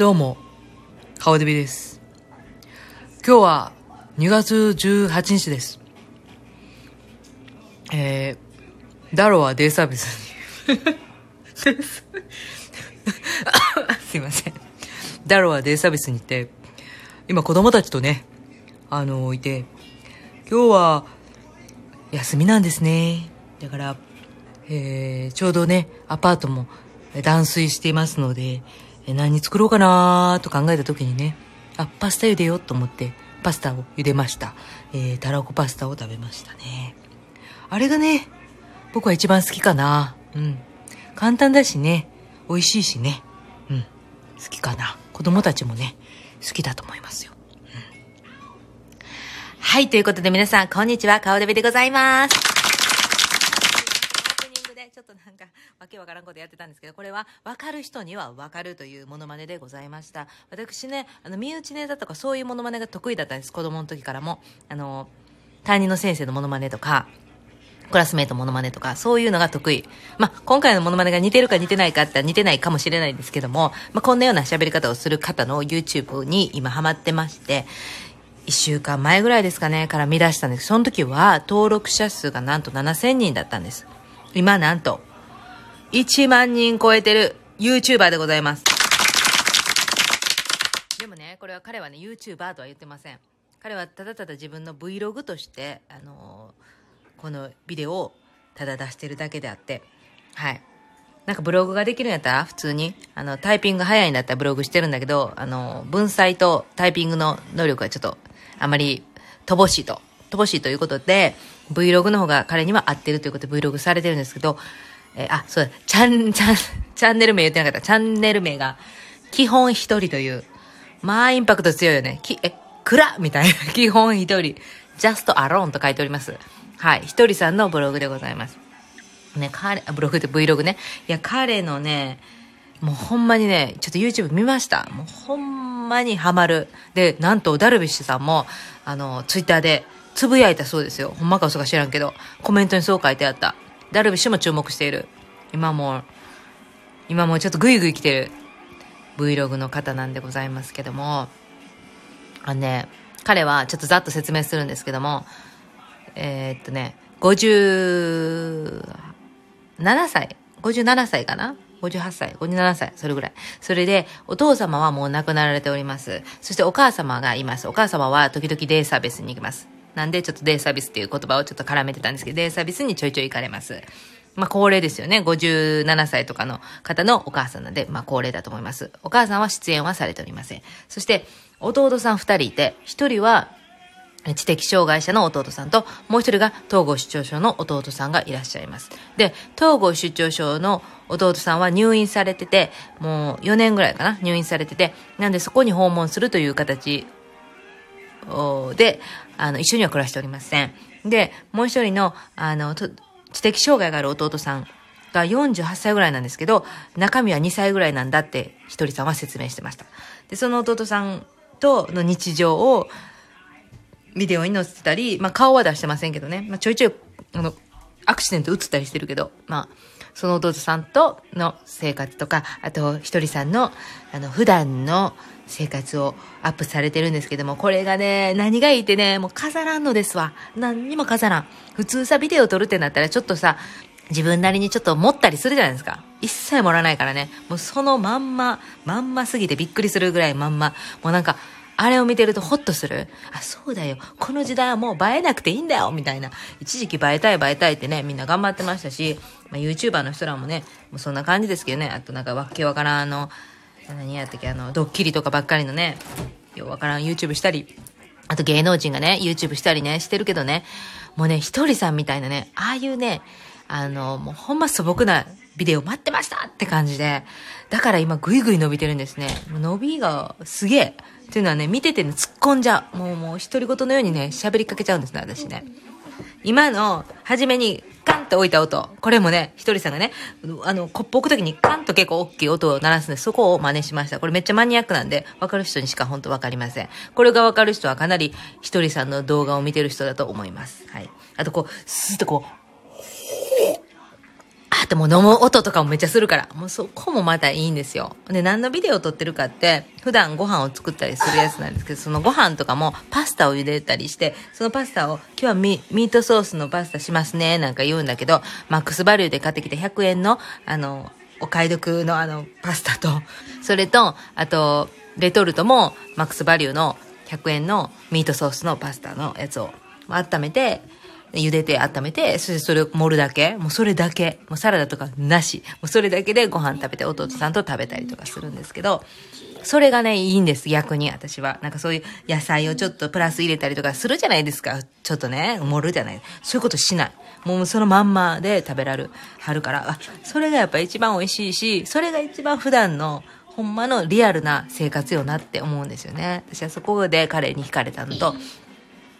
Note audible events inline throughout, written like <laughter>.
どうも、顔デビです。今日は2月18日です。えー、ダロはデイサービスに <laughs> すいません。ダロはデイサービスに行って、今子供たちとね、あの、いて、今日は休みなんですね。だから、えー、ちょうどね、アパートも断水していますので、え何作ろうかなと考えた時にね、あ、パスタ茹でようと思って、パスタを茹でました。えー、たらこパスタを食べましたね。あれがね、僕は一番好きかな。うん。簡単だしね、美味しいしね。うん。好きかな。子供たちもね、好きだと思いますよ。うんはい、ということで皆さん、こんにちは、顔デビでございます。オープニングでちょっとなんか、わけわからんことやってたんですけど、これは、わかる人にはわかるというモノマネでございました。私ね、あの、身内ネタとかそういうモノマネが得意だったんです、子供の時からも。あの、担任の先生のモノマネとか、クラスメートモノマネとか、そういうのが得意。まあ、今回のモノマネが似てるか似てないかって似てないかもしれないんですけども、まあ、こんなような喋り方をする方の YouTube に今ハマってまして、一週間前ぐらいですかね、から見出したんです。その時は登録者数がなんと7000人だったんです。今なんと、1万人超えてる YouTuber でございます。でもね、これは彼はね、YouTuber とは言ってません。彼はただただ自分の Vlog として、あのーこのビデオをただ出してるだけであって、はい。なんかブログができるんやったら普通に、あの、タイピング早いんだったらブログしてるんだけど、あの、文才とタイピングの能力がちょっと、あまり乏しいと。乏しいということで、Vlog の方が彼には合ってるということで Vlog されてるんですけど、えーあ、そうだ、チャン、チャン、<laughs> チャンネル名言ってなかった。チャンネル名が、基本一人という、まあ、インパクト強いよね。き、え、暗みたいな。<laughs> 基本一人。just alone と書いております。はい。ひとりさんのブログでございます。ね、彼、ブログって Vlog ね。いや、彼のね、もうほんまにね、ちょっと YouTube 見ました。もうほんまにハマる。で、なんとダルビッシュさんも、あの、ツイッターでつぶやいたそうですよ。ほんまか嘘か知らんけど、コメントにそう書いてあった。ダルビッシュも注目している。今も、今もちょっとグイグイ来てる Vlog の方なんでございますけども、あのね、彼はちょっとざっと説明するんですけども、えーっとね、57歳 ?57 歳かな ?58 歳 ?57 歳それぐらい。それで、お父様はもう亡くなられております。そしてお母様がいます。お母様は時々デイサービスに行きます。なんでちょっとデイサービスっていう言葉をちょっと絡めてたんですけど、デイサービスにちょいちょい行かれます。まあ、高齢ですよね。57歳とかの方のお母さんなんで、まあ、高齢だと思います。お母さんは出演はされておりません。そして、弟さん二人いて、一人は、知的障害者の弟さんと、もう一人が統合失調症の弟さんがいらっしゃいます。で、統合失調症の弟さんは入院されてて、もう4年ぐらいかな、入院されてて、なんでそこに訪問するという形で、あの、一緒には暮らしておりません。で、もう一人の、あの、知的障害がある弟さんが48歳ぐらいなんですけど、中身は2歳ぐらいなんだって、ひとりさんは説明してました。で、その弟さんとの日常を、ビデオに載せたり、まあ顔は出してませんけどね、まあちょいちょい、あの、アクシデント映ったりしてるけど、まあ、その弟さんとの生活とか、あと、ひとりさんの、あの、普段の生活をアップされてるんですけども、これがね、何がいいってね、もう飾らんのですわ。何にも飾らん。普通さ、ビデオ撮るってなったら、ちょっとさ、自分なりにちょっと持ったりするじゃないですか。一切盛らないからね。もうそのまんま、まんますぎてびっくりするぐらいまんま。もうなんか、あれを見てるとホッとする。あ、そうだよ。この時代はもう映えなくていいんだよ。みたいな。一時期映えたい映えたいってね、みんな頑張ってましたし、まあ、YouTuber の人らもね、もうそんな感じですけどね。あとなんかわけわからんあの、何やったっけ、あの、ドッキリとかばっかりのね、ようわからん YouTube したり、あと芸能人がね、YouTube したりね、してるけどね、もうね、ひとりさんみたいなね、ああいうね、あの、もうほんま素朴なビデオ待ってましたって感じで、だから今ぐいぐい伸びてるんですね。伸びがすげえ。っていうのはね、見ててね、突っ込んじゃう。もうもう独り言のようにね、喋りかけちゃうんですね、私ね。今の、初めに、カンと置いた音。これもね、ひとりさんがね、あの、コップ置くときにカンと結構大きい音を鳴らすんで、そこを真似しました。これめっちゃマニアックなんで、わかる人にしか本当わかりません。これがわかる人はかなり、ひとりさんの動画を見てる人だと思います。はい。あとこう、スーッとこう、ーってもう飲む音とかもめっちゃするから、もうそこもまたいいんですよ。で、何のビデオを撮ってるかって、普段ご飯を作ったりするやつなんですけど、そのご飯とかもパスタを茹でたりして、そのパスタを、今日はミートソースのパスタしますね、なんか言うんだけど、マックスバリューで買ってきて100円の、あの、お買い得のあの、パスタと、それと、あと、レトルトもマックスバリューの100円のミートソースのパスタのやつを温めて、茹でて温めて、そしてそれを盛るだけ。もうそれだけ。もうサラダとかなし。もうそれだけでご飯食べて弟さんと食べたりとかするんですけど、それがね、いいんです、逆に私は。なんかそういう野菜をちょっとプラス入れたりとかするじゃないですか。ちょっとね、盛るじゃない。そういうことしない。もうそのまんまで食べられる、はるから、あ、それがやっぱ一番美味しいし、それが一番普段の、ほんまのリアルな生活よなって思うんですよね。私はそこで彼に惹かれたのと、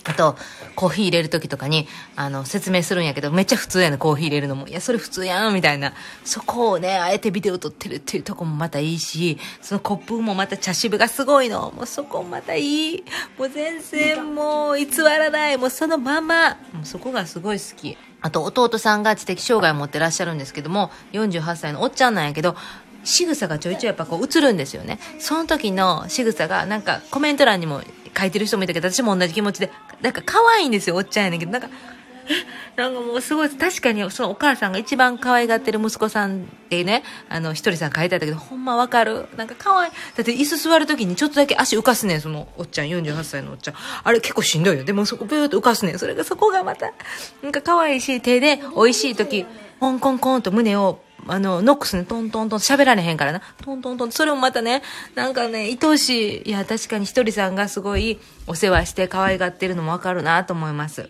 あと、コーヒー入れる時とかに、あの、説明するんやけど、めっちゃ普通やねコーヒー入れるのも。いや、それ普通やん、みたいな。そこをね、あえてビデオ撮ってるっていうとこもまたいいし、そのコップもまた茶渋がすごいの。もうそこまたいい。もう全然もう偽らない。もうそのまま。もうそこがすごい好き。あと、弟さんが知的障害を持ってらっしゃるんですけども、48歳のおっちゃんなんやけど、仕草がちょいちょいやっぱこう映るんですよね。その時の仕草がなんかコメント欄にも書いてる人もいたけど、私も同じ気持ちで、なんか可愛いんですよ、おっちゃんやねんけど、なんか、なんかもうすごい、確かにそのお母さんが一番可愛がってる息子さんってね、あの、ひとりさん書いてあったけど、ほんまわかる。なんか可愛い。だって椅子座るときにちょっとだけ足浮かすねん、そのおっちゃん、48歳のおっちゃん。あれ結構しんどいよ。でもそこブーっと浮かすねん。それがそこがまた、なんか可愛いし、手で美味しいとき、コンコンコンと胸をあの、ノックスね、トントントン、喋られへんからな。トントントン、それもまたね、なんかね、愛おしい。いや、確かにひとりさんがすごいお世話して可愛がってるのもわかるなと思います。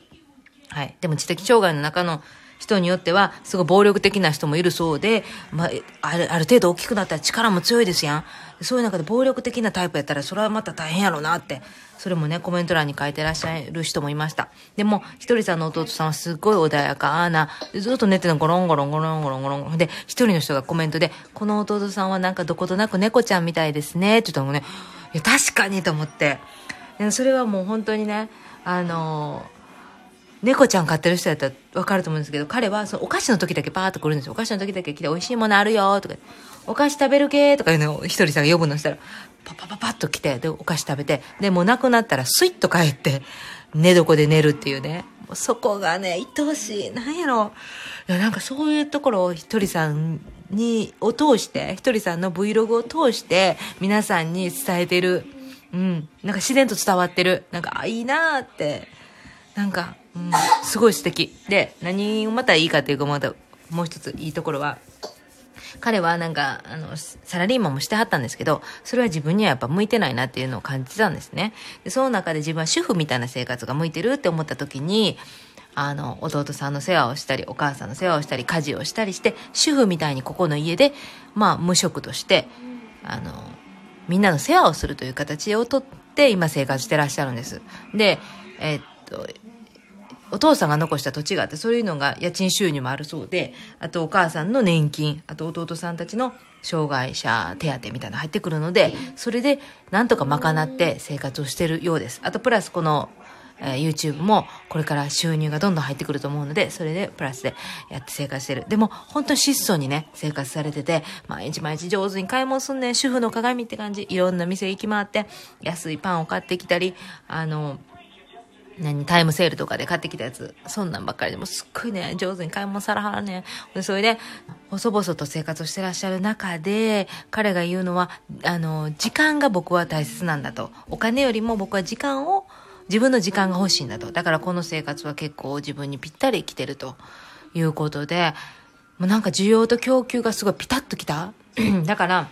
はい。でも知的障害の中の人によっては、すごい暴力的な人もいるそうで、まあ、ある、ある程度大きくなったら力も強いですやん。そういう中で暴力的なタイプやったら、それはまた大変やろうなって。それもね、コメント欄に書いてらっしゃる人もいました。でも、ひとりさんの弟さんはすっごい穏やかな、ずっと寝てるのゴロンゴロンゴロンゴロンゴロン。で、一人の人がコメントで、この弟さんはなんかどことなく猫ちゃんみたいですね、って言ったのね、いや、確かにと思って。それはもう本当にね、あのー猫ちゃん飼ってる人やったらわかると思うんですけど、彼はそのお菓子の時だけパーッと来るんですよ。お菓子の時だけ来て美味しいものあるよとか、お菓子食べる系とかいうのを一人さんが呼ぶのしたら、パパパパッと来て、で、お菓子食べて、で、もうなくなったらスイッと帰って、寝床で寝るっていうね。もうそこがね、愛おしい。なんやろ。いや、なんかそういうところをひとりさんに、を通して、ひとりさんの Vlog を通して、皆さんに伝えてる。うん。なんか自然と伝わってる。なんか、あ、いいなーって。なんか、すごい素敵。で、何をまたいいかっていうか、また、もう一ついいところは、彼はなんか、あの、サラリーマンもしてはったんですけど、それは自分にはやっぱ向いてないなっていうのを感じたんですね。で、その中で自分は主婦みたいな生活が向いてるって思った時に、あの、弟さんの世話をしたり、お母さんの世話をしたり、家事をしたりして、主婦みたいにここの家で、まあ、無職として、あの、みんなの世話をするという形をとって、今生活してらっしゃるんです。で、えっと、お父さんが残した土地があって、そういうのが家賃収入もあるそうで、あとお母さんの年金、あと弟さんたちの障害者手当みたいなの入ってくるので、それでなんとか賄って生活をしてるようです。あとプラスこの、えー、YouTube もこれから収入がどんどん入ってくると思うので、それでプラスでやって生活してる。でも本当に質素にね、生活されてて、毎日毎日上手に買い物すんねん、主婦の鏡って感じ。いろんな店行き回って、安いパンを買ってきたり、あの、何、タイムセールとかで買ってきたやつ、そんなんばっかりでもすっごいね、上手に買い物さらはらね。それで、細々と生活をしてらっしゃる中で、彼が言うのは、あの、時間が僕は大切なんだと。お金よりも僕は時間を、自分の時間が欲しいんだと。だからこの生活は結構自分にぴったり来てるということで、もうなんか需要と供給がすごいピタッときた。<clears throat> だから、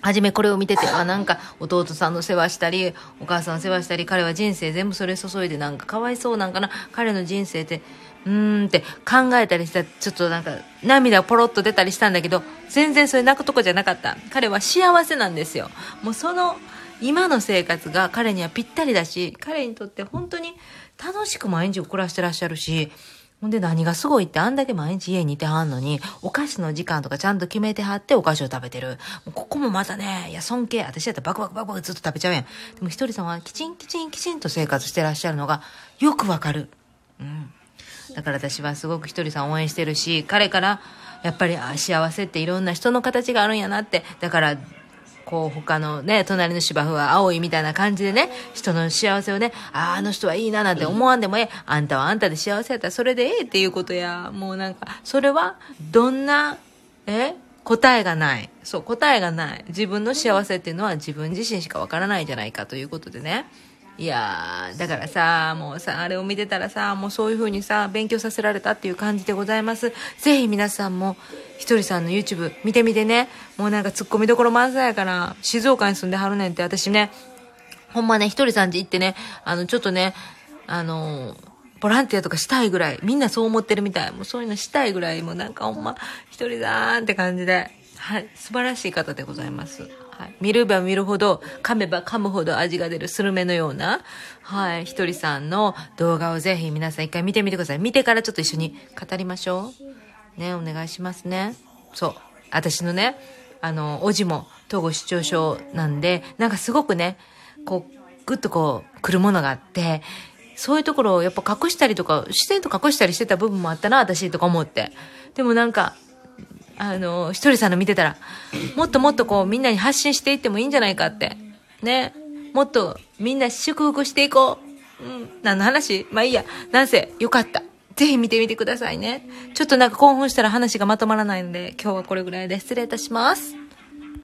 はじめこれを見てて、あ、なんか弟さんの世話したり、お母さんの世話したり、彼は人生全部それ注いでなんかかわいそうなんかな、彼の人生って、うーんって考えたりしたちょっとなんか涙ポロッと出たりしたんだけど、全然それ泣くとこじゃなかった。彼は幸せなんですよ。もうその今の生活が彼にはぴったりだし、彼にとって本当に楽しく毎日を暮らしてらっしゃるし、ほんで何がすごいってあんだけ毎日家にいてはんのに、お菓子の時間とかちゃんと決めてはってお菓子を食べてる。ここもまたね、いや尊敬。私やったらバクバクバクバクずっと食べちゃうやん。でも一人さんはきちんきちんきちんと生活してらっしゃるのがよくわかる。うん。だから私はすごくひとりさん応援してるし、彼からやっぱりあ幸せっていろんな人の形があるんやなってだからこう他のね隣の芝生は青いみたいな感じでね人の幸せをねあああの人はいいななんて思わんでもええあんたはあんたで幸せやったらそれでええっていうことや。もうなんかそれはどんなえ答えがない。そう答えがない。自分の幸せっていうのは自分自身しかわからないじゃないかということでね。いやー、だからさ、もうさ、あれを見てたらさ、もうそういう風にさ、勉強させられたっていう感じでございます。ぜひ皆さんも、ひとりさんの YouTube 見てみてね。もうなんかツッコミどころ満載やから、静岡に住んではるねんって私ね、ほんまね、ひとりさんち行ってね、あの、ちょっとね、あのボランティアとかしたいぐらい、みんなそう思ってるみたい。もうそういうのしたいぐらい、もうなんかほんま、ひとりだーんって感じで、はい、素晴らしい方でございます。はい、見れば見るほど、噛めば噛むほど味が出るスルメのような、はい、ひとりさんの動画をぜひ皆さん一回見てみてください。見てからちょっと一緒に語りましょう。ね、お願いしますね。そう。私のね、あの、おじも統合失調症なんで、なんかすごくね、こう、ぐっとこう、来るものがあって、そういうところをやっぱ隠したりとか、自然と隠したりしてた部分もあったな、私とか思って。でもなんか、あの、ひとりさんの見てたら、もっともっとこう、みんなに発信していってもいいんじゃないかって。ね。もっとみんな祝福していこう。うん。何の話？まあいいや。なんせ、よかった。ぜひ見てみてくださいね。ちょっとなんか興奮したら話がまとまらないので、今日はこれぐらいで失礼いたします。